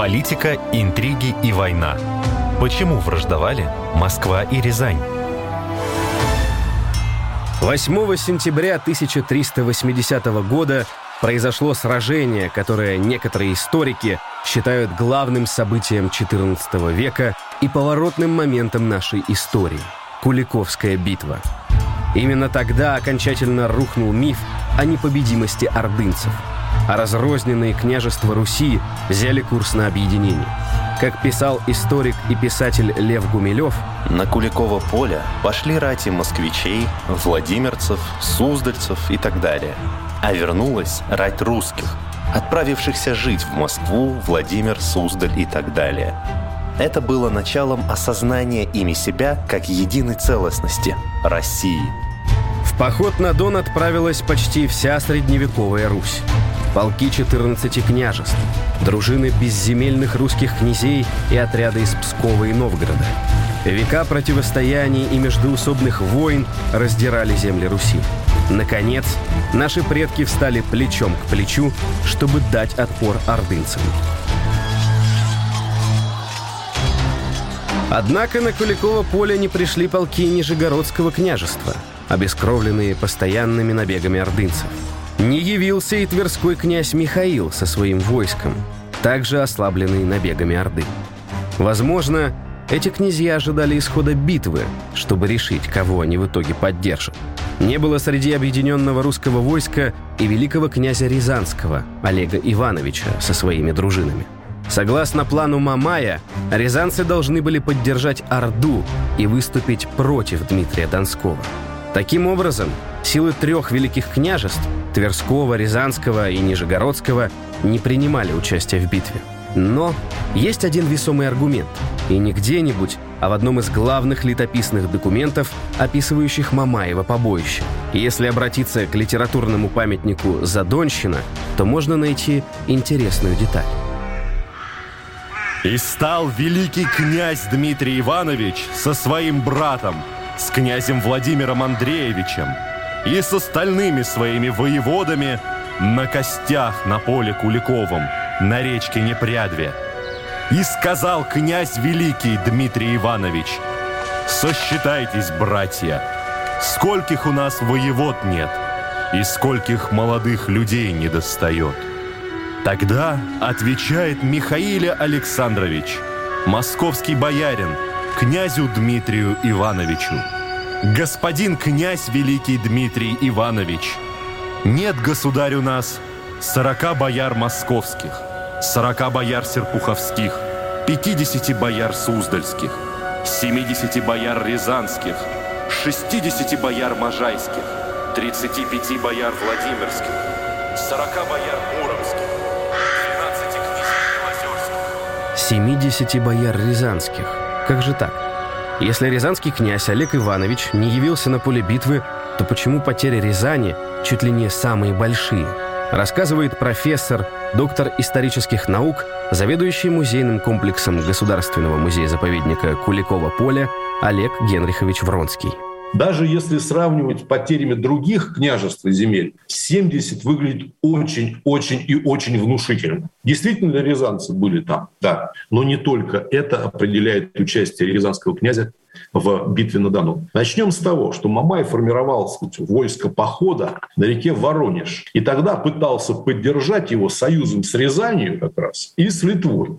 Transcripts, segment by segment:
Политика, интриги и война. Почему враждовали Москва и Рязань? 8 сентября 1380 года произошло сражение, которое некоторые историки считают главным событием XIV века и поворотным моментом нашей истории – Куликовская битва. Именно тогда окончательно рухнул миф о непобедимости ордынцев, а разрозненные княжества Руси взяли курс на объединение. Как писал историк и писатель Лев Гумилев, на Куликово поле пошли рати москвичей, владимирцев, суздальцев и так далее. А вернулась рать русских, отправившихся жить в Москву, Владимир, Суздаль и так далее. Это было началом осознания ими себя как единой целостности – России. Поход на Дон отправилась почти вся средневековая Русь. Полки 14 княжеств, дружины безземельных русских князей и отряды из Пскова и Новгорода. Века противостояний и междуусобных войн раздирали земли Руси. Наконец, наши предки встали плечом к плечу, чтобы дать отпор ордынцам. Однако на Куликово поле не пришли полки Нижегородского княжества, обескровленные постоянными набегами ордынцев. Не явился и тверской князь Михаил со своим войском, также ослабленный набегами Орды. Возможно, эти князья ожидали исхода битвы, чтобы решить, кого они в итоге поддержат. Не было среди объединенного русского войска и великого князя Рязанского, Олега Ивановича, со своими дружинами. Согласно плану Мамая, рязанцы должны были поддержать Орду и выступить против Дмитрия Донского. Таким образом, силы трех великих княжеств – Тверского, Рязанского и Нижегородского – не принимали участия в битве. Но есть один весомый аргумент, и не где-нибудь, а в одном из главных летописных документов, описывающих Мамаева побоище. Если обратиться к литературному памятнику «Задонщина», то можно найти интересную деталь. «И стал великий князь Дмитрий Иванович со своим братом, с князем Владимиром Андреевичем и с остальными своими воеводами на костях на поле Куликовом, на речке Непрядве. И сказал князь великий Дмитрий Иванович, «Сосчитайтесь, братья, скольких у нас воевод нет, и скольких молодых людей не достает». Тогда отвечает Михаил Александрович, московский боярин, князю Дмитрию Ивановичу. «Господин князь великий Дмитрий Иванович, нет, государь, у нас сорока бояр московских, сорока бояр серпуховских, пятидесяти бояр суздальских, семидесяти бояр рязанских, шестидесяти бояр можайских, тридцати пяти бояр владимирских, сорока бояр муромских, 70 бояр рязанских. Как же так? Если рязанский князь Олег Иванович не явился на поле битвы, то почему потери Рязани чуть ли не самые большие? Рассказывает профессор, доктор исторических наук, заведующий музейным комплексом Государственного музея-заповедника Куликова поля Олег Генрихович Вронский. Даже если сравнивать с потерями других княжеств и земель, 70 выглядит очень-очень и очень внушительно. Действительно, рязанцы были там, да. Но не только это определяет участие рязанского князя в битве на Дону. Начнем с того, что Мамай формировал сказать, войско похода на реке Воронеж. И тогда пытался поддержать его союзом с Рязанью как раз и с Литвой.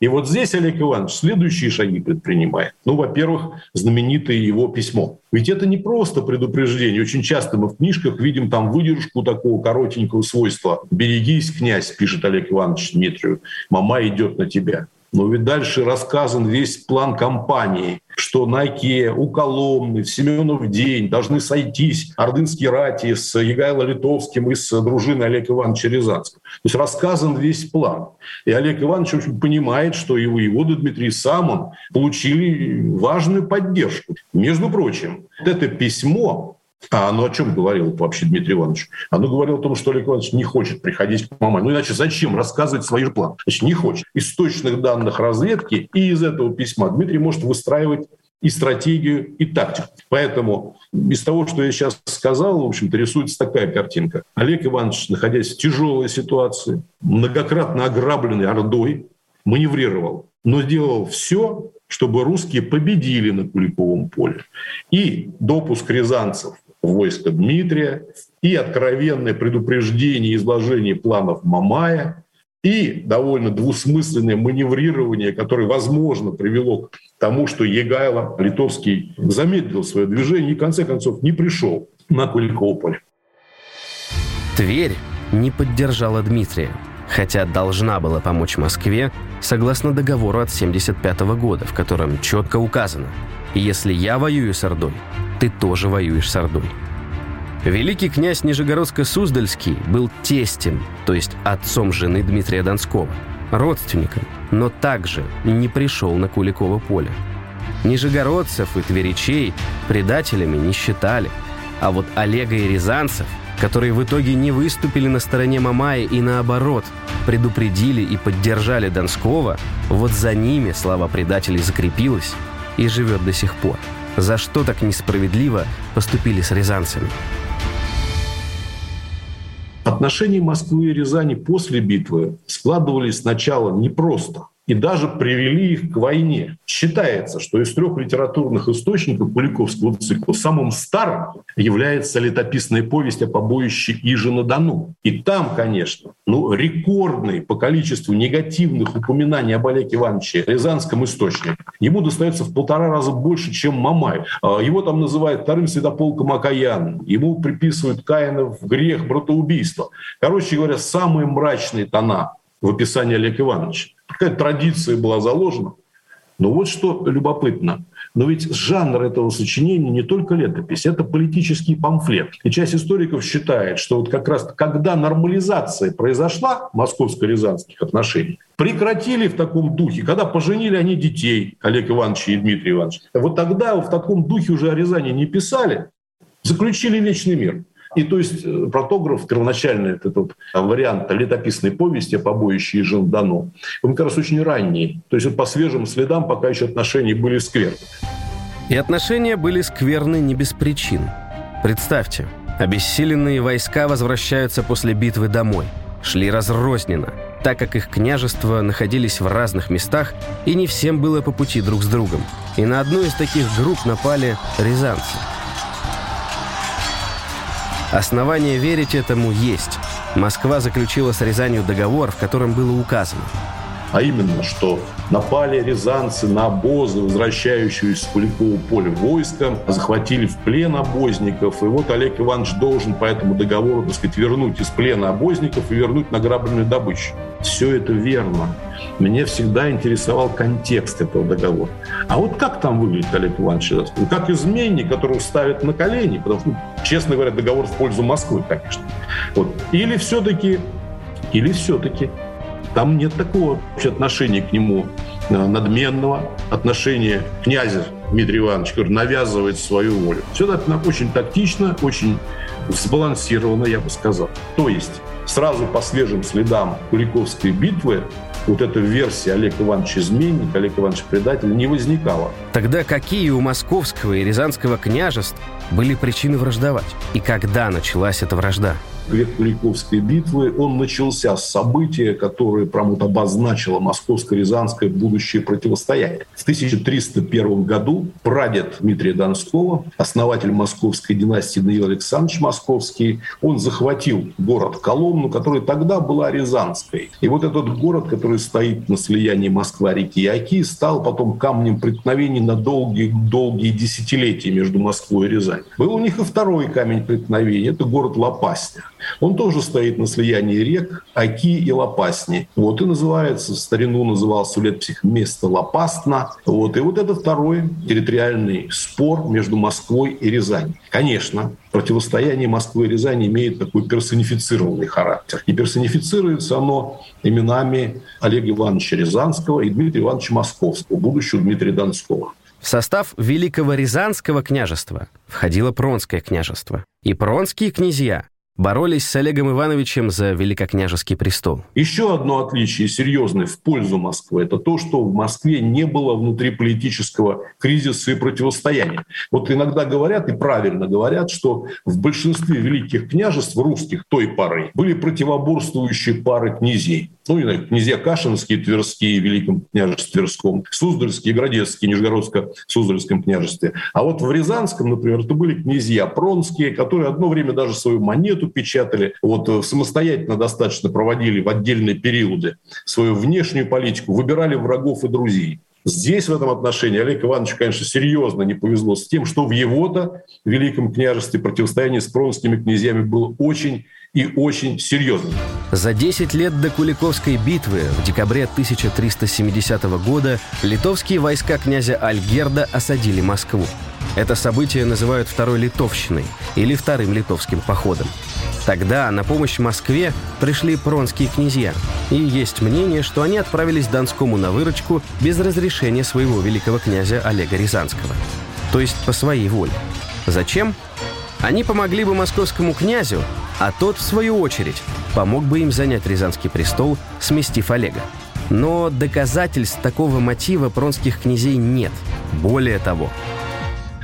И вот здесь Олег Иванович следующие шаги предпринимает. Ну, во-первых, знаменитое его письмо. Ведь это не просто предупреждение. Очень часто мы в книжках видим там выдержку такого коротенького свойства. «Берегись, князь», пишет Олег Иванович Дмитрию, «мама идет на тебя». Но ведь дальше рассказан весь план кампании, что на Оке, у Коломны, в Семенов день должны сойтись ордынские рати с Егайло Литовским и с дружиной Олега Ивановича Рязанского. То есть рассказан весь план. И Олег Иванович в понимает, что и воевода Дмитрий сам он получили важную поддержку. Между прочим, вот это письмо а оно о чем говорило вообще Дмитрий Иванович? Оно говорило о том, что Олег Иванович не хочет приходить к Мамаю. Ну иначе зачем рассказывать свои же планы? Значит, не хочет. Из точных данных разведки и из этого письма Дмитрий может выстраивать и стратегию, и тактику. Поэтому из того, что я сейчас сказал, в общем-то, рисуется такая картинка. Олег Иванович, находясь в тяжелой ситуации, многократно ограбленный Ордой, маневрировал, но делал все, чтобы русские победили на Куликовом поле. И допуск рязанцев в войско Дмитрия, и откровенное предупреждение изложение планов Мамая, и довольно двусмысленное маневрирование, которое, возможно, привело к тому, что Егайло Литовский замедлил свое движение и, в конце концов, не пришел на Куликово поле. Тверь не поддержала Дмитрия, хотя должна была помочь Москве согласно договору от 1975 года, в котором четко указано «Если я воюю с Ордой, ты тоже воюешь с Ордой». Великий князь Нижегородско-Суздальский был тестем, то есть отцом жены Дмитрия Донского, родственником, но также не пришел на Куликово поле. Нижегородцев и тверичей предателями не считали, а вот Олега и Рязанцев, которые в итоге не выступили на стороне Мамая и наоборот, предупредили и поддержали Донского, вот за ними слава предателей закрепилась и живет до сих пор. За что так несправедливо поступили с рязанцами? Отношения Москвы и Рязани после битвы складывались сначала непросто и даже привели их к войне. Считается, что из трех литературных источников Куликовского цикла самым старым является летописная повесть о побоище Ижи на Дону. И там, конечно, ну, рекордный по количеству негативных упоминаний об Олеге Ивановиче Рязанском источнике. Ему достается в полтора раза больше, чем Мамай. А, его там называют вторым святополком Акаян. Ему приписывают Каинов грех братоубийства. Короче говоря, самые мрачные тона в описании Олега Ивановича. Какая традиция была заложена. Но вот что любопытно. Но ведь жанр этого сочинения не только летопись, это политический памфлет. И часть историков считает, что вот как раз когда нормализация произошла московско-рязанских отношений, прекратили в таком духе, когда поженили они детей, Олег Иванович и Дмитрий Иванович, вот тогда в таком духе уже о Рязани не писали, заключили вечный мир. И то есть э, протограф, первоначальный этот вот вариант летописной повести побоище Ежин Дано, он как раз очень ранний. То есть вот по свежим следам пока еще отношения были скверны. И отношения были скверны не без причин. Представьте, обессиленные войска возвращаются после битвы домой. Шли разрозненно, так как их княжества находились в разных местах, и не всем было по пути друг с другом. И на одну из таких групп напали рязанцы – Основания верить этому есть. Москва заключила с Рязанью договор, в котором было указано. А именно, что напали рязанцы на обозы, возвращающиеся с Куликового поля войска, захватили в плен обозников. И вот Олег Иванович должен по этому договору, так сказать, вернуть из плена обозников и вернуть награбленную добычу. Все это верно. Меня всегда интересовал контекст этого договора. А вот как там выглядит Олег Иванович ну, Как изменник, которого ставят на колени, потому что, ну, честно говоря, договор в пользу Москвы, конечно. Вот. Или все-таки, или все-таки там нет такого вообще отношения к нему э, надменного, отношения князя Дмитрия Ивановича, который навязывает свою волю. Все это очень тактично, очень сбалансировано, я бы сказал. То есть сразу по свежим следам Куликовской битвы вот эта версия Олег Иванович изменник, Олег Иванович предатель не возникала. Тогда какие у московского и рязанского княжеств были причины враждовать? И когда началась эта вражда? Век Куликовской битвы, он начался с события, которое прям вот обозначило московско-рязанское будущее противостояние. В 1301 году прадед Дмитрия Донского, основатель московской династии Даниил Александрович Московский, он захватил город Коломну, который тогда была Рязанской. И вот этот город, который стоит на слиянии Москва-реки и Оки, стал потом камнем преткновений на долгие-долгие десятилетия между Москвой и Рязанью. Был у них и второй камень преткновения, это город Лопасня. Он тоже стоит на слиянии рек Аки и Лопасни. Вот и называется, в старину назывался летописях место Лопастна. Вот. И вот это второй территориальный спор между Москвой и Рязанью. Конечно, противостояние Москвы и Рязани имеет такой персонифицированный характер. И персонифицируется оно именами Олега Ивановича Рязанского и Дмитрия Ивановича Московского, будущего Дмитрия Донского. В состав Великого Рязанского княжества входило Пронское княжество. И пронские князья боролись с Олегом Ивановичем за великокняжеский престол. Еще одно отличие серьезное в пользу Москвы – это то, что в Москве не было внутриполитического кризиса и противостояния. Вот иногда говорят, и правильно говорят, что в большинстве великих княжеств русских той поры были противоборствующие пары князей ну, знаю, князья Кашинские, Тверские, Великом княжестве Тверском, Суздальские, Градецкие, Нижегородско-Суздальском княжестве. А вот в Рязанском, например, это были князья Пронские, которые одно время даже свою монету печатали, вот э, самостоятельно достаточно проводили в отдельные периоды свою внешнюю политику, выбирали врагов и друзей. Здесь в этом отношении Олег Иванович, конечно, серьезно не повезло с тем, что в его-то Великом княжестве противостояние с пронскими князьями было очень и очень серьезным. За 10 лет до Куликовской битвы в декабре 1370 года литовские войска князя Альгерда осадили Москву. Это событие называют Второй Литовщиной или Вторым Литовским походом. Тогда на помощь Москве пришли пронские князья. И есть мнение, что они отправились Донскому на выручку без разрешения своего великого князя Олега Рязанского. То есть по своей воле. Зачем? Они помогли бы московскому князю, а тот, в свою очередь, помог бы им занять Рязанский престол, сместив Олега. Но доказательств такого мотива пронских князей нет. Более того,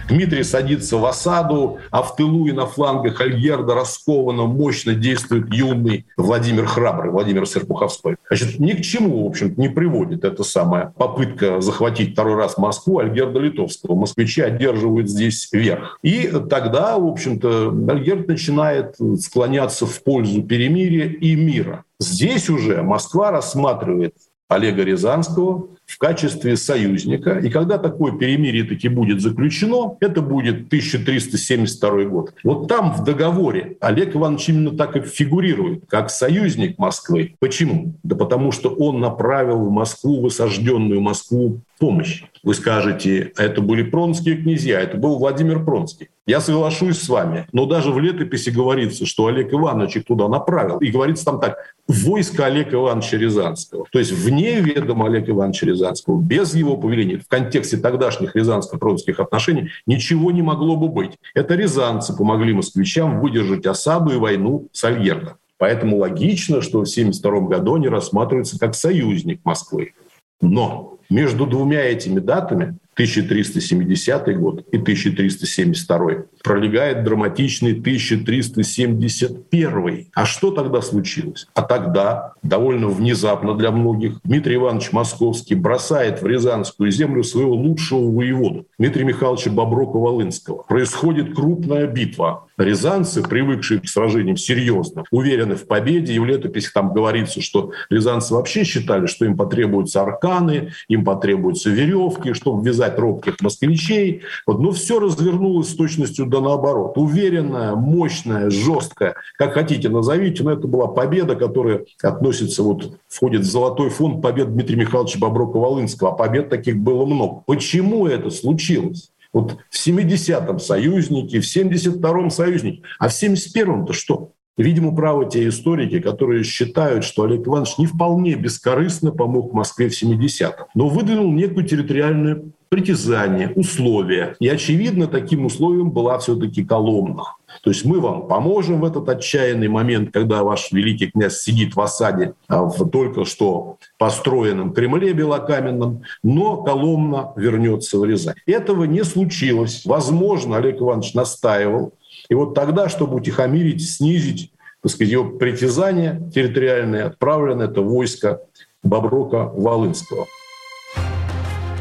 Дмитрий садится в осаду, а в тылу и на флангах Альгерда раскованно, мощно действует юный Владимир Храбрый, Владимир Серпуховской. Значит, ни к чему, в общем не приводит эта самая попытка захватить второй раз Москву Альгерда Литовского. Москвичи одерживают здесь верх. И тогда, в общем-то, Альгерд начинает склоняться в пользу перемирия и мира. Здесь уже Москва рассматривает Олега Рязанского в качестве союзника. И когда такое перемирие таки будет заключено, это будет 1372 год. Вот там в договоре Олег Иванович именно так и фигурирует, как союзник Москвы. Почему? Да потому что он направил в Москву, в осажденную Москву, помощь. Вы скажете, это были пронские князья, это был Владимир Пронский. Я соглашусь с вами, но даже в летописи говорится, что Олег Иванович их туда направил. И говорится там так, войско Олега Ивановича Рязанского. То есть вне ведома Олега Ивановича Рязанского, без его повеления, в контексте тогдашних рязанско-пронских отношений, ничего не могло бы быть. Это рязанцы помогли москвичам выдержать осаду и войну с Альгердом. Поэтому логично, что в 1972 году они рассматриваются как союзник Москвы. Но между двумя этими датами 1370 год и 1372 пролегает драматичный 1371. А что тогда случилось? А тогда, довольно внезапно для многих, Дмитрий Иванович Московский бросает в Рязанскую землю своего лучшего воеводу, Дмитрия Михайловича Боброка-Волынского. Происходит крупная битва. Рязанцы, привыкшие к сражениям серьезно, уверены в победе, и в летописи там говорится, что рязанцы вообще считали, что им потребуются арканы, им потребуются веревки, чтобы ввязать робких москвичей. Вот, но все развернулось с точностью да наоборот. Уверенная, мощная, жесткая, как хотите назовите, но это была победа, которая относится, вот, входит в золотой фонд побед Дмитрия Михайловича Боброка-Волынского. А побед таких было много. Почему это случилось? Вот в 70-м союзники, в 72-м союзники, а в 71-м-то что? Видимо, правы те историки, которые считают, что Олег Иванович не вполне бескорыстно помог Москве в 70-м, но выдвинул некую территориальную притязание, условия. И, очевидно, таким условием была все-таки Коломна. То есть мы вам поможем в этот отчаянный момент, когда ваш великий князь сидит в осаде а, в только что построенном Кремле белокаменном, но Коломна вернется в Рязань. Этого не случилось. Возможно, Олег Иванович настаивал. И вот тогда, чтобы утихомирить, снизить так сказать, его притязание территориальное, отправлено это войско Боброка-Волынского.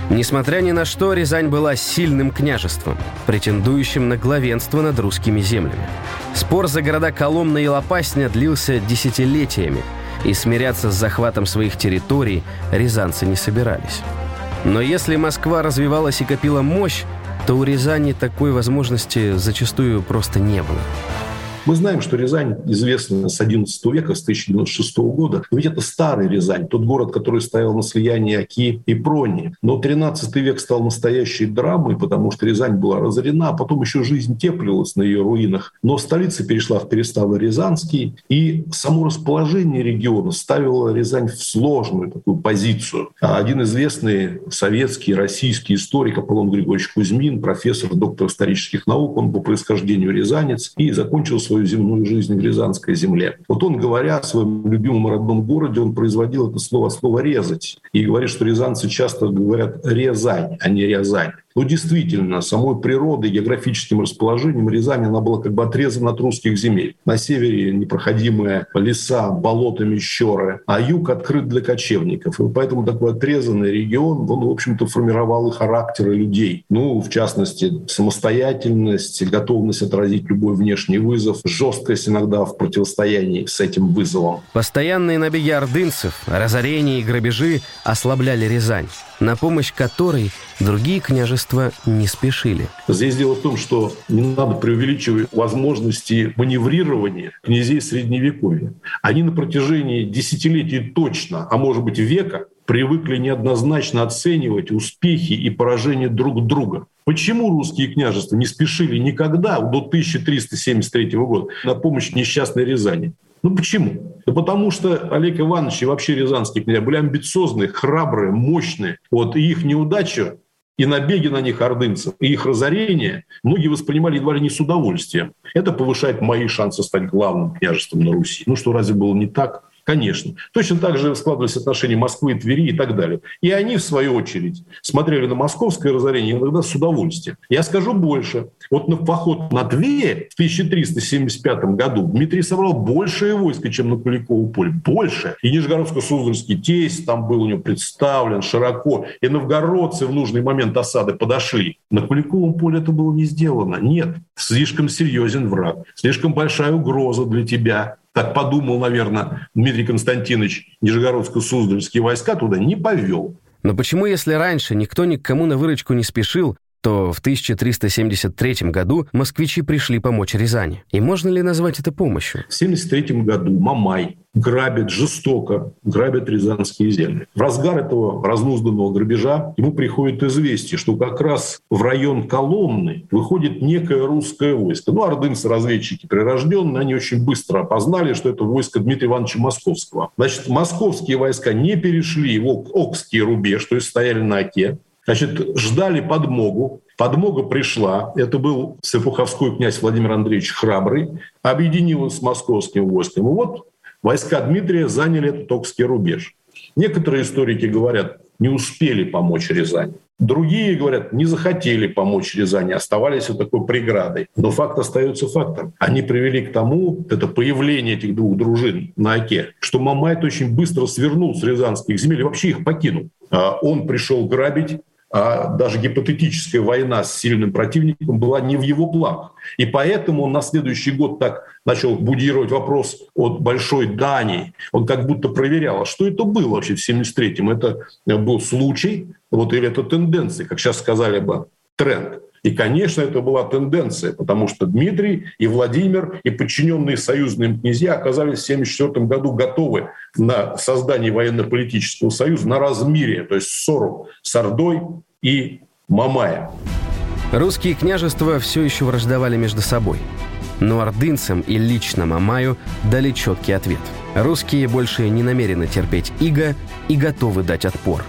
Несмотря ни на что, Рязань была сильным княжеством, претендующим на главенство над русскими землями. Спор за города Коломна и Лопасня длился десятилетиями, и смиряться с захватом своих территорий рязанцы не собирались. Но если Москва развивалась и копила мощь, то у Рязани такой возможности зачастую просто не было. Мы знаем, что Рязань известна с XI века, с 1096 года. Но ведь это старый Рязань, тот город, который стоял на слиянии Оки и Прони. Но 13 век стал настоящей драмой, потому что Рязань была разорена, а потом еще жизнь теплилась на ее руинах. Но столица перешла в Переставо-Рязанский, и само расположение региона ставило Рязань в сложную такую позицию. А один известный советский, российский историк Аполлон Григорьевич Кузьмин, профессор, доктор исторических наук, он по происхождению рязанец, и закончил свою свою земную жизнь в Рязанской земле. Вот он, говоря о своем любимом родном городе, он производил это слово, слово «резать». И говорит, что рязанцы часто говорят «резань», а не «рязань». Ну, действительно, самой природой, географическим расположением Рязань, она была как бы отрезана от русских земель. На севере непроходимые леса, болота, мещеры, а юг открыт для кочевников. И поэтому такой отрезанный регион, он, в общем-то, формировал и характеры людей. Ну, в частности, самостоятельность, готовность отразить любой внешний вызов, жесткость иногда в противостоянии с этим вызовом. Постоянные набеги ордынцев, разорения и грабежи ослабляли Рязань на помощь которой другие княжества не спешили. Здесь дело в том, что не надо преувеличивать возможности маневрирования князей Средневековья. Они на протяжении десятилетий точно, а может быть века, привыкли неоднозначно оценивать успехи и поражения друг друга. Почему русские княжества не спешили никогда до 1373 года на помощь несчастной Рязани? Ну почему? Да потому что Олег Иванович и вообще рязанские князья были амбициозные, храбрые, мощные. Вот, и их неудача и набеги на них ордынцев, и их разорение многие воспринимали едва ли не с удовольствием. Это повышает мои шансы стать главным княжеством на Руси. Ну что, разве было не так? Конечно. Точно так же складывались отношения Москвы, Твери и так далее. И они, в свою очередь, смотрели на московское разорение иногда с удовольствием. Я скажу больше. Вот на поход на Тверь в 1375 году Дмитрий собрал большее войско, чем на Куликово поле. Больше. И Нижегородско-Суздальский тесть там был у него представлен широко. И новгородцы в нужный момент осады подошли. На Куликовом поле это было не сделано. Нет. Слишком серьезен враг. Слишком большая угроза для тебя так подумал, наверное, Дмитрий Константинович, Нижегородско-Суздальские войска туда не повел. Но почему, если раньше никто ни к кому на выручку не спешил, то в 1373 году москвичи пришли помочь Рязани. И можно ли назвать это помощью? В 73 году Мамай грабит жестоко, грабит рязанские земли. В разгар этого разнузданного грабежа ему приходит известие, что как раз в район Коломны выходит некое русское войско. Ну, ордынцы-разведчики прирожденные, они очень быстро опознали, что это войско Дмитрия Ивановича Московского. Значит, московские войска не перешли в Окский рубеж, то есть стояли на Оке, Значит, ждали подмогу. Подмога пришла. Это был Серпуховской князь Владимир Андреевич Храбрый. Объединился с московским войском. И вот войска Дмитрия заняли этот Окский рубеж. Некоторые историки говорят, не успели помочь Рязани. Другие говорят, не захотели помочь Рязани, оставались вот такой преградой. Но факт остается фактом. Они привели к тому, это появление этих двух дружин на Оке, что Мамайт очень быстро свернул с рязанских земель и вообще их покинул. А он пришел грабить, а даже гипотетическая война с сильным противником была не в его планах. И поэтому он на следующий год так начал будировать вопрос от большой Дании. Он как будто проверял, а что это было вообще в 73-м? Это был случай вот, или это тенденция, как сейчас сказали бы, тренд. И, конечно, это была тенденция, потому что Дмитрий и Владимир и подчиненные союзным князья оказались в 1974 году готовы на создание военно-политического союза, на размире, то есть ссору с Ордой и Мамая. Русские княжества все еще враждовали между собой. Но ордынцам и лично Мамаю дали четкий ответ. Русские больше не намерены терпеть иго и готовы дать отпор.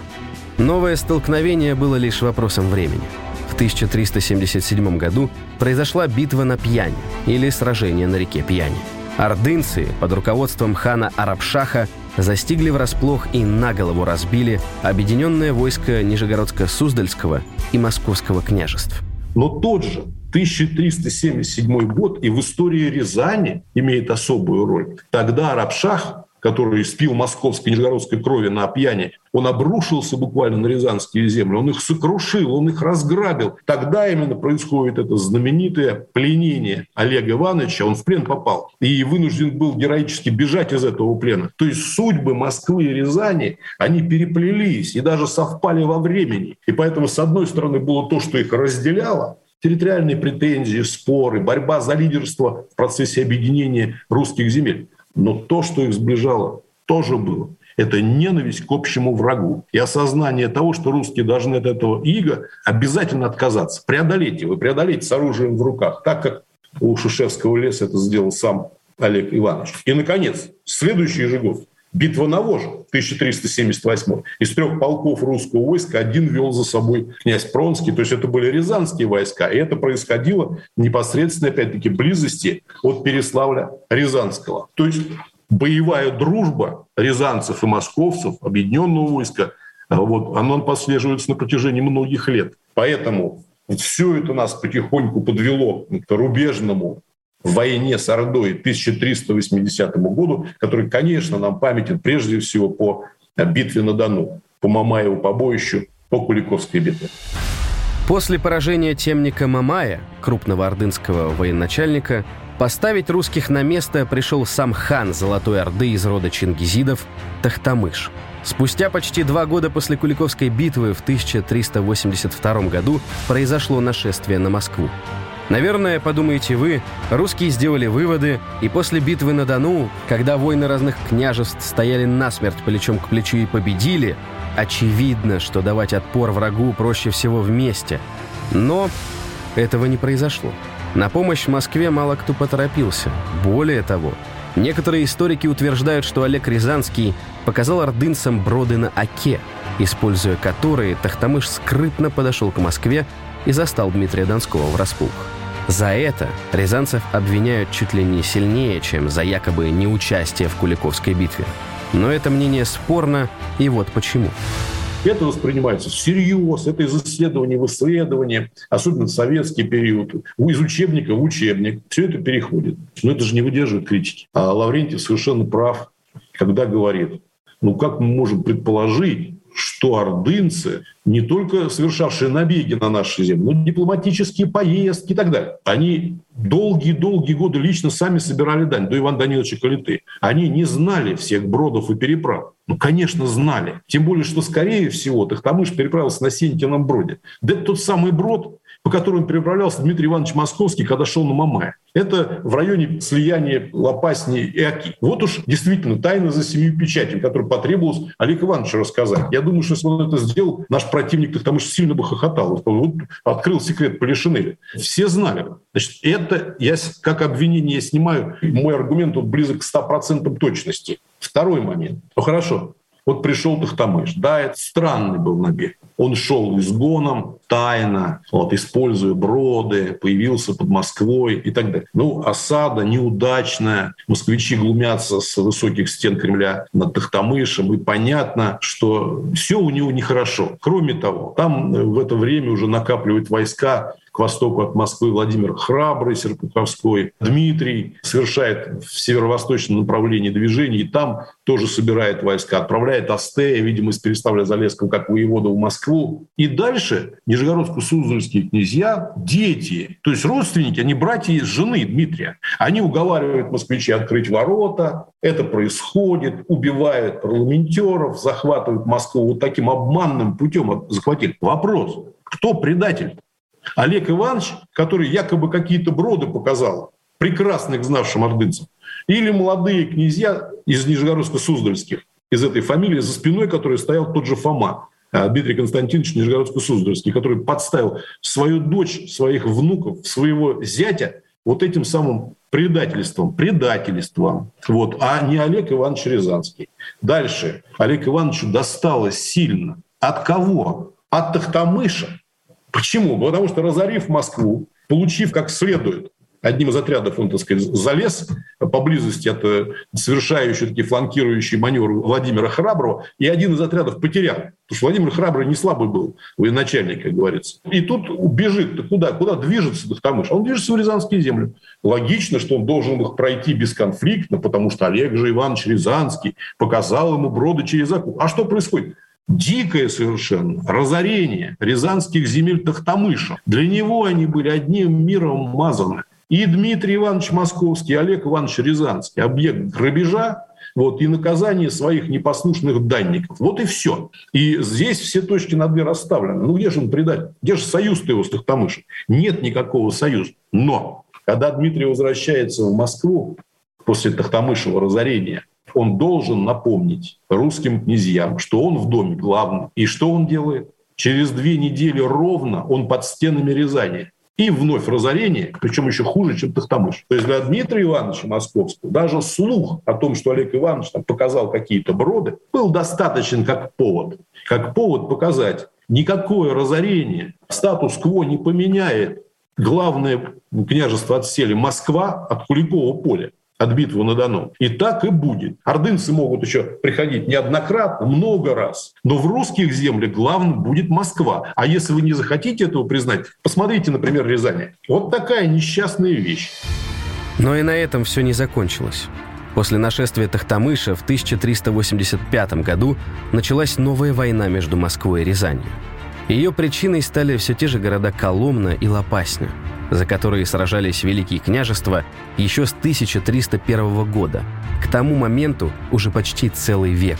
Новое столкновение было лишь вопросом времени – 1377 году произошла битва на Пьяне, или сражение на реке Пьяне. Ордынцы под руководством хана Арабшаха застигли врасплох и наголову разбили объединенное войско Нижегородско-Суздальского и Московского княжеств. Но тот же 1377 год и в истории Рязани имеет особую роль. Тогда Арабшах который спил московской нижегородской крови на пьяне, он обрушился буквально на рязанские земли, он их сокрушил, он их разграбил. Тогда именно происходит это знаменитое пленение Олега Ивановича, он в плен попал и вынужден был героически бежать из этого плена. То есть судьбы Москвы и Рязани, они переплелись и даже совпали во времени. И поэтому, с одной стороны, было то, что их разделяло, территориальные претензии, споры, борьба за лидерство в процессе объединения русских земель. Но то, что их сближало, тоже было. Это ненависть к общему врагу и осознание того, что русские должны от этого ига обязательно отказаться, преодолеть его, преодолеть с оружием в руках, так как у Шушевского леса это сделал сам Олег Иванович. И, наконец, следующий же год, Битва на Воже, 1378. Из трех полков русского войска один вел за собой князь Пронский. То есть это были рязанские войска. И это происходило непосредственно, опять-таки, близости от Переславля Рязанского. То есть боевая дружба рязанцев и московцев, объединенного войска, вот, оно прослеживается на протяжении многих лет. Поэтому все это нас потихоньку подвело к рубежному войне с Ордой 1380 году, который, конечно, нам памятен прежде всего по битве на Дону, по Мамаеву побоищу, по Куликовской битве. После поражения темника Мамая, крупного ордынского военачальника, поставить русских на место пришел сам хан Золотой Орды из рода чингизидов Тахтамыш. Спустя почти два года после Куликовской битвы в 1382 году произошло нашествие на Москву. Наверное, подумаете вы, русские сделали выводы, и после битвы на Дону, когда войны разных княжеств стояли насмерть плечом к плечу и победили, очевидно, что давать отпор врагу проще всего вместе. Но этого не произошло. На помощь Москве мало кто поторопился. Более того, некоторые историки утверждают, что Олег Рязанский показал ордынцам броды на Оке, используя которые Тахтамыш скрытно подошел к Москве и застал Дмитрия Донского врасплох. За это рязанцев обвиняют чуть ли не сильнее, чем за якобы неучастие в Куликовской битве. Но это мнение спорно, и вот почему. Это воспринимается всерьез, это из исследования в исследование, особенно в советский период, из учебника в учебник. Все это переходит. Но это же не выдерживает критики. А Лаврентьев совершенно прав, когда говорит, ну как мы можем предположить, что ордынцы, не только совершавшие набеги на наши земли, но дипломатические поездки и так далее, они долгие-долгие годы лично сами собирали дань, до Ивана Даниловича Калиты. Они не знали всех бродов и переправ. Ну, конечно, знали. Тем более, что, скорее всего, Тахтамыш переправился на Сенькином броде. Да это тот самый брод, по которому переправлялся Дмитрий Иванович Московский, когда шел на Мамай. Это в районе слияния Лопасни и Оки. Вот уж действительно тайна за семью печатями, которую потребовалось Олег Ивановичу рассказать. Я думаю, что если он это сделал, наш противник потому что сильно бы хохотал. Вот открыл секрет Полишинеля. Все знали. Значит, это я как обвинение снимаю. Мой аргумент вот близок к 100% точности. Второй момент. Ну хорошо, вот пришел Тахтамыш. Да, это странный был набег. Он шел изгоном, тайно, вот, используя броды, появился под Москвой и так далее. Ну, осада неудачная. Москвичи глумятся с высоких стен Кремля над Тахтамышем. И понятно, что все у него нехорошо. Кроме того, там в это время уже накапливают войска к востоку от Москвы Владимир Храбрый, Серпуховской, Дмитрий совершает в северо-восточном направлении движение, и там тоже собирает войска, отправляет Астея, видимо, из Переставля-Залесского, как воевода в Москву. И дальше Нижегородско-Суздальские князья, дети, то есть родственники, они братья жены Дмитрия. Они уговаривают москвичей открыть ворота, это происходит, убивают парламентеров, захватывают Москву вот таким обманным путем захватили. Вопрос, кто предатель? Олег Иванович, который якобы какие-то броды показал, прекрасных знавшим ордынцам, или молодые князья из Нижегородско-Суздальских, из этой фамилии, за спиной которой стоял тот же Фома, Дмитрий Константинович Нижегородско-Суздальский, который подставил свою дочь, своих внуков, своего зятя вот этим самым предательством, предательством, вот, а не Олег Иванович Рязанский. Дальше. Олег Ивановичу досталось сильно. От кого? От Тахтамыша, Почему? Потому что разорив Москву, получив как следует одним из отрядов он, так сказать, залез поблизости от э, совершающего такие фланкирующие маневры Владимира Храброго, и один из отрядов потерял. Потому что Владимир Храбрый не слабый был, военачальник, как говорится. И тут бежит, куда? Куда движется Тахтамыш? Он движется в Рязанские земли. Логично, что он должен их пройти бесконфликтно, потому что Олег же Иванович Рязанский показал ему броды через Аку. А что происходит? дикое совершенно разорение рязанских земель Тахтамыша. Для него они были одним миром мазаны. И Дмитрий Иванович Московский, и Олег Иванович Рязанский. Объект грабежа вот, и наказание своих непослушных данников. Вот и все. И здесь все точки над «и» расставлены. Ну где же он предать? Где же союз-то его с Тахтамышем? Нет никакого союза. Но когда Дмитрий возвращается в Москву после Тахтамышева разорения – он должен напомнить русским князьям, что он в доме главный. И что он делает? Через две недели ровно он под стенами Рязани и вновь разорение, причем еще хуже, чем Тахтамыш. То есть для Дмитрия Ивановича Московского даже слух о том, что Олег Иванович там показал какие-то броды, был достаточен как повод. Как повод показать, никакое разорение статус-кво не поменяет главное княжество отсели Москва от Куликового поля от битвы на Дону. И так и будет. Ордынцы могут еще приходить неоднократно, много раз. Но в русских землях главным будет Москва. А если вы не захотите этого признать, посмотрите, например, Рязани. Вот такая несчастная вещь. Но и на этом все не закончилось. После нашествия Тахтамыша в 1385 году началась новая война между Москвой и Рязанью. Ее причиной стали все те же города Коломна и Лопасня – за которые сражались великие княжества еще с 1301 года. К тому моменту уже почти целый век.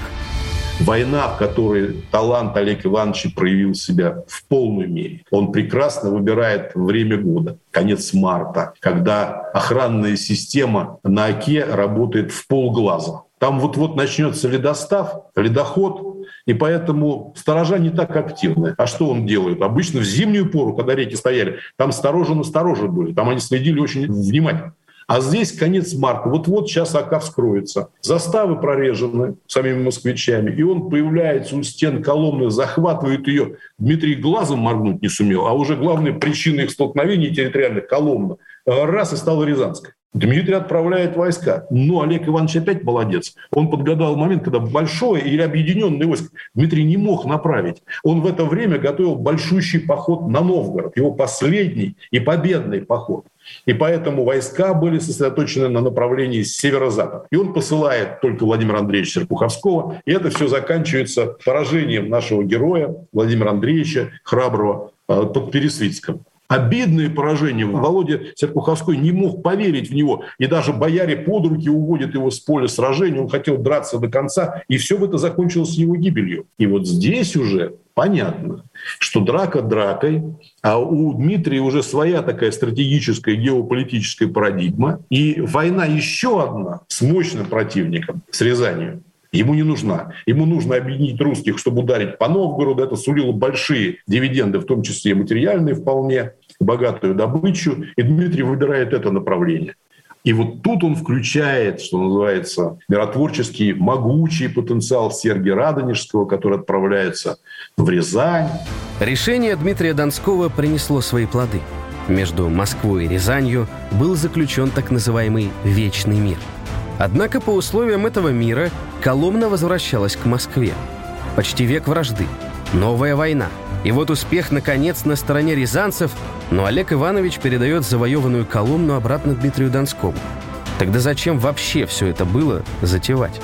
Война, в которой талант Олега Ивановича проявил себя в полной мере. Он прекрасно выбирает время года, конец марта, когда охранная система на Оке работает в полглаза. Там вот-вот начнется ледостав, ледоход, и поэтому сторожа не так активны. А что он делает? Обычно в зимнюю пору, когда реки стояли, там сторожа-насторожа были, там они следили очень внимательно. А здесь конец марта. Вот-вот сейчас Ака вскроется. Заставы прорежены самими москвичами. И он появляется у стен Коломны, захватывает ее. Дмитрий глазом моргнуть не сумел. А уже главная причина их столкновений территориальных Коломна. Раз и стала Рязанская. Дмитрий отправляет войска. Но Олег Иванович опять молодец. Он подгадал момент, когда большое или объединенное войско Дмитрий не мог направить. Он в это время готовил большущий поход на Новгород, его последний и победный поход. И поэтому войска были сосредоточены на направлении северо-запад. И он посылает только Владимира Андреевича Серпуховского, и это все заканчивается поражением нашего героя Владимира Андреевича, храброго, э, под Пересвицком обидное поражение. Володя Серпуховской не мог поверить в него. И даже бояре под руки уводят его с поля сражения. Он хотел драться до конца. И все это закончилось его гибелью. И вот здесь уже понятно, что драка дракой, а у Дмитрия уже своя такая стратегическая геополитическая парадигма. И война еще одна с мощным противником, с Рязанью. Ему не нужна. Ему нужно объединить русских, чтобы ударить по Новгороду. Это сулило большие дивиденды, в том числе и материальные вполне, богатую добычу. И Дмитрий выбирает это направление. И вот тут он включает, что называется, миротворческий, могучий потенциал Сергия Радонежского, который отправляется в Рязань. Решение Дмитрия Донского принесло свои плоды. Между Москвой и Рязанью был заключен так называемый «Вечный мир». Однако по условиям этого мира Коломна возвращалась к Москве. Почти век вражды. Новая война. И вот успех, наконец, на стороне рязанцев, но Олег Иванович передает завоеванную Коломну обратно Дмитрию Донскому. Тогда зачем вообще все это было затевать?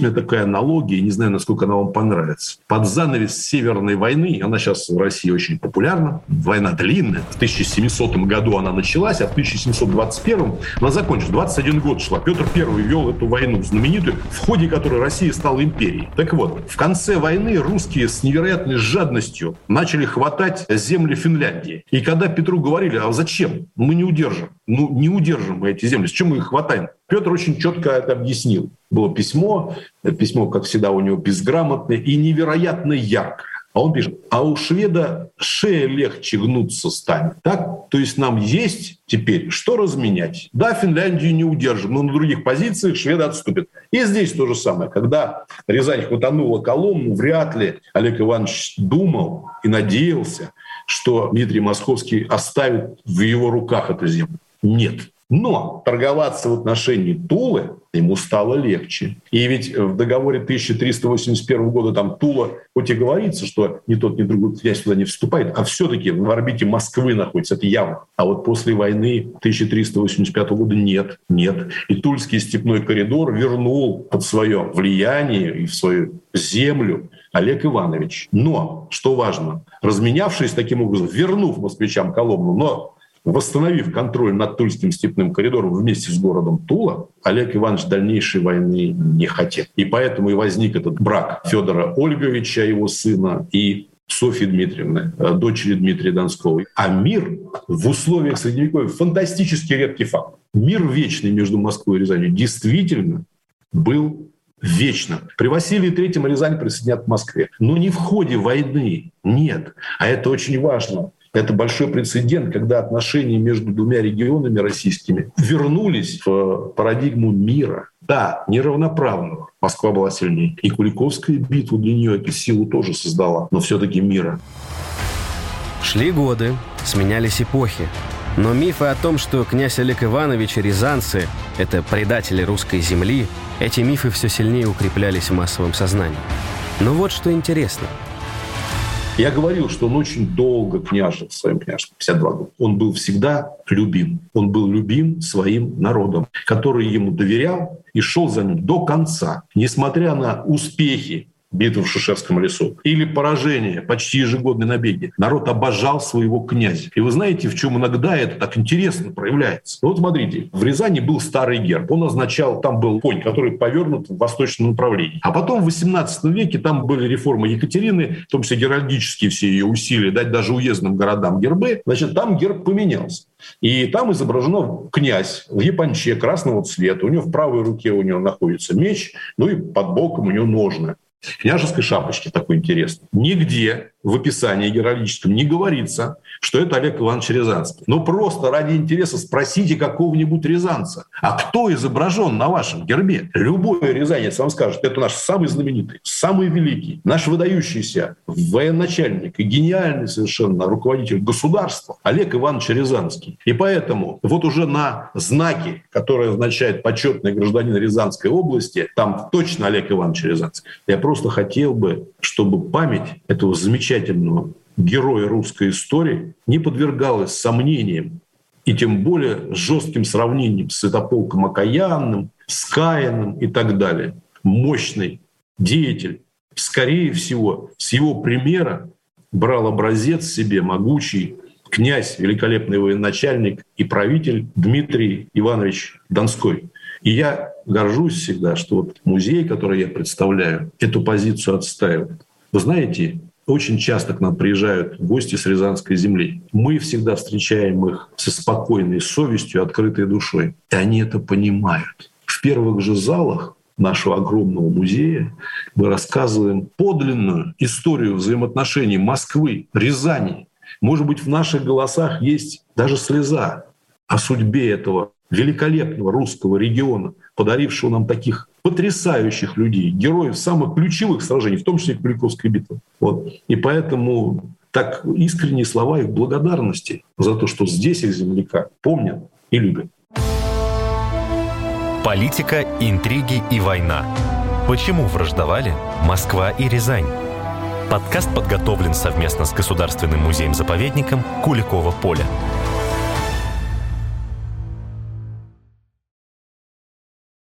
Меня такая аналогия, не знаю, насколько она вам понравится. Под занавес Северной войны, она сейчас в России очень популярна, война длинная, в 1700 году она началась, а в 1721 она закончилась. 21 год шла. Петр I вел эту войну знаменитую, в ходе которой Россия стала империей. Так вот, в конце войны русские с невероятной жадностью начали хватать земли Финляндии. И когда Петру говорили, а зачем? Мы не удержим. Ну, не удержим мы эти земли. С чем мы их хватаем? Петр очень четко это объяснил. Было письмо, письмо, как всегда, у него безграмотное и невероятно яркое. А он пишет, а у шведа шея легче гнуться станет. Так? То есть нам есть теперь что разменять. Да, Финляндию не удержим, но на других позициях шведы отступят. И здесь то же самое. Когда Рязань хватанула Коломну, вряд ли Олег Иванович думал и надеялся, что Дмитрий Московский оставит в его руках эту землю. Нет. Но торговаться в отношении Тулы ему стало легче. И ведь в договоре 1381 года там Тула, хоть и говорится, что ни тот, ни другой князь туда не вступает, а все-таки в орбите Москвы находится, это явно. А вот после войны 1385 года нет, нет. И Тульский степной коридор вернул под свое влияние и в свою землю Олег Иванович. Но, что важно, разменявшись таким образом, вернув москвичам Коломну, но Восстановив контроль над Тульским степным коридором вместе с городом Тула, Олег Иванович дальнейшей войны не хотел. И поэтому и возник этот брак Федора Ольговича, его сына, и Софьи Дмитриевны, э, дочери Дмитрия Донского. А мир в условиях Средневековья фантастически редкий факт. Мир вечный между Москвой и Рязанью действительно был вечно. При Василии Третьем Рязань присоединят к Москве. Но не в ходе войны, нет. А это очень важно. Это большой прецедент, когда отношения между двумя регионами российскими вернулись в парадигму мира. Да, неравноправного. Москва была сильнее. И Куликовская битва для нее эту силу тоже создала, но все-таки мира. Шли годы, сменялись эпохи. Но мифы о том, что князь Олег Иванович и рязанцы – это предатели русской земли, эти мифы все сильнее укреплялись в массовом сознании. Но вот что интересно. Я говорил, что он очень долго княжил в своем княжестве, 52 года. Он был всегда любим. Он был любим своим народом, который ему доверял и шел за ним до конца. Несмотря на успехи битвы в Шишевском лесу, или поражение, почти ежегодные набеги. Народ обожал своего князя. И вы знаете, в чем иногда это так интересно проявляется? Вот смотрите, в Рязани был старый герб. Он означал, там был конь, который повернут в восточном направлении. А потом в 18 веке там были реформы Екатерины, в том числе геральдические все ее усилия, дать даже уездным городам гербы. Значит, там герб поменялся. И там изображено князь в японче красного цвета. У него в правой руке у него находится меч, ну и под боком у него ножны княжеской шапочки такой интересный. Нигде в описании героическом не говорится, что это Олег Иванович Рязанский. Но просто ради интереса спросите какого-нибудь рязанца. А кто изображен на вашем гербе? Любой рязанец вам скажет, это наш самый знаменитый, самый великий, наш выдающийся военачальник и гениальный совершенно руководитель государства Олег Иванович Рязанский. И поэтому вот уже на знаке, который означает почетный гражданин Рязанской области, там точно Олег Иванович Рязанский. Я просто хотел бы, чтобы память этого замечательного героя русской истории не подвергалась сомнениям и тем более жестким сравнением с Святополком Окаянным, с Каином и так далее. Мощный деятель, скорее всего, с его примера брал образец себе могучий князь, великолепный военачальник и правитель Дмитрий Иванович Донской. И я горжусь всегда, что вот музей, который я представляю, эту позицию отстаивает. Вы знаете, очень часто к нам приезжают гости с Рязанской земли. Мы всегда встречаем их со спокойной совестью, открытой душой. И они это понимают. В первых же залах нашего огромного музея мы рассказываем подлинную историю взаимоотношений Москвы, Рязани. Может быть, в наших голосах есть даже слеза о судьбе этого великолепного русского региона, подарившего нам таких потрясающих людей, героев самых ключевых сражений, в том числе и Куликовской битвы. Вот. И поэтому так искренние слова их благодарности за то, что здесь их земляка помнят и любят. Политика, интриги и война. Почему враждовали Москва и Рязань? Подкаст подготовлен совместно с Государственным музеем-заповедником Куликово поле.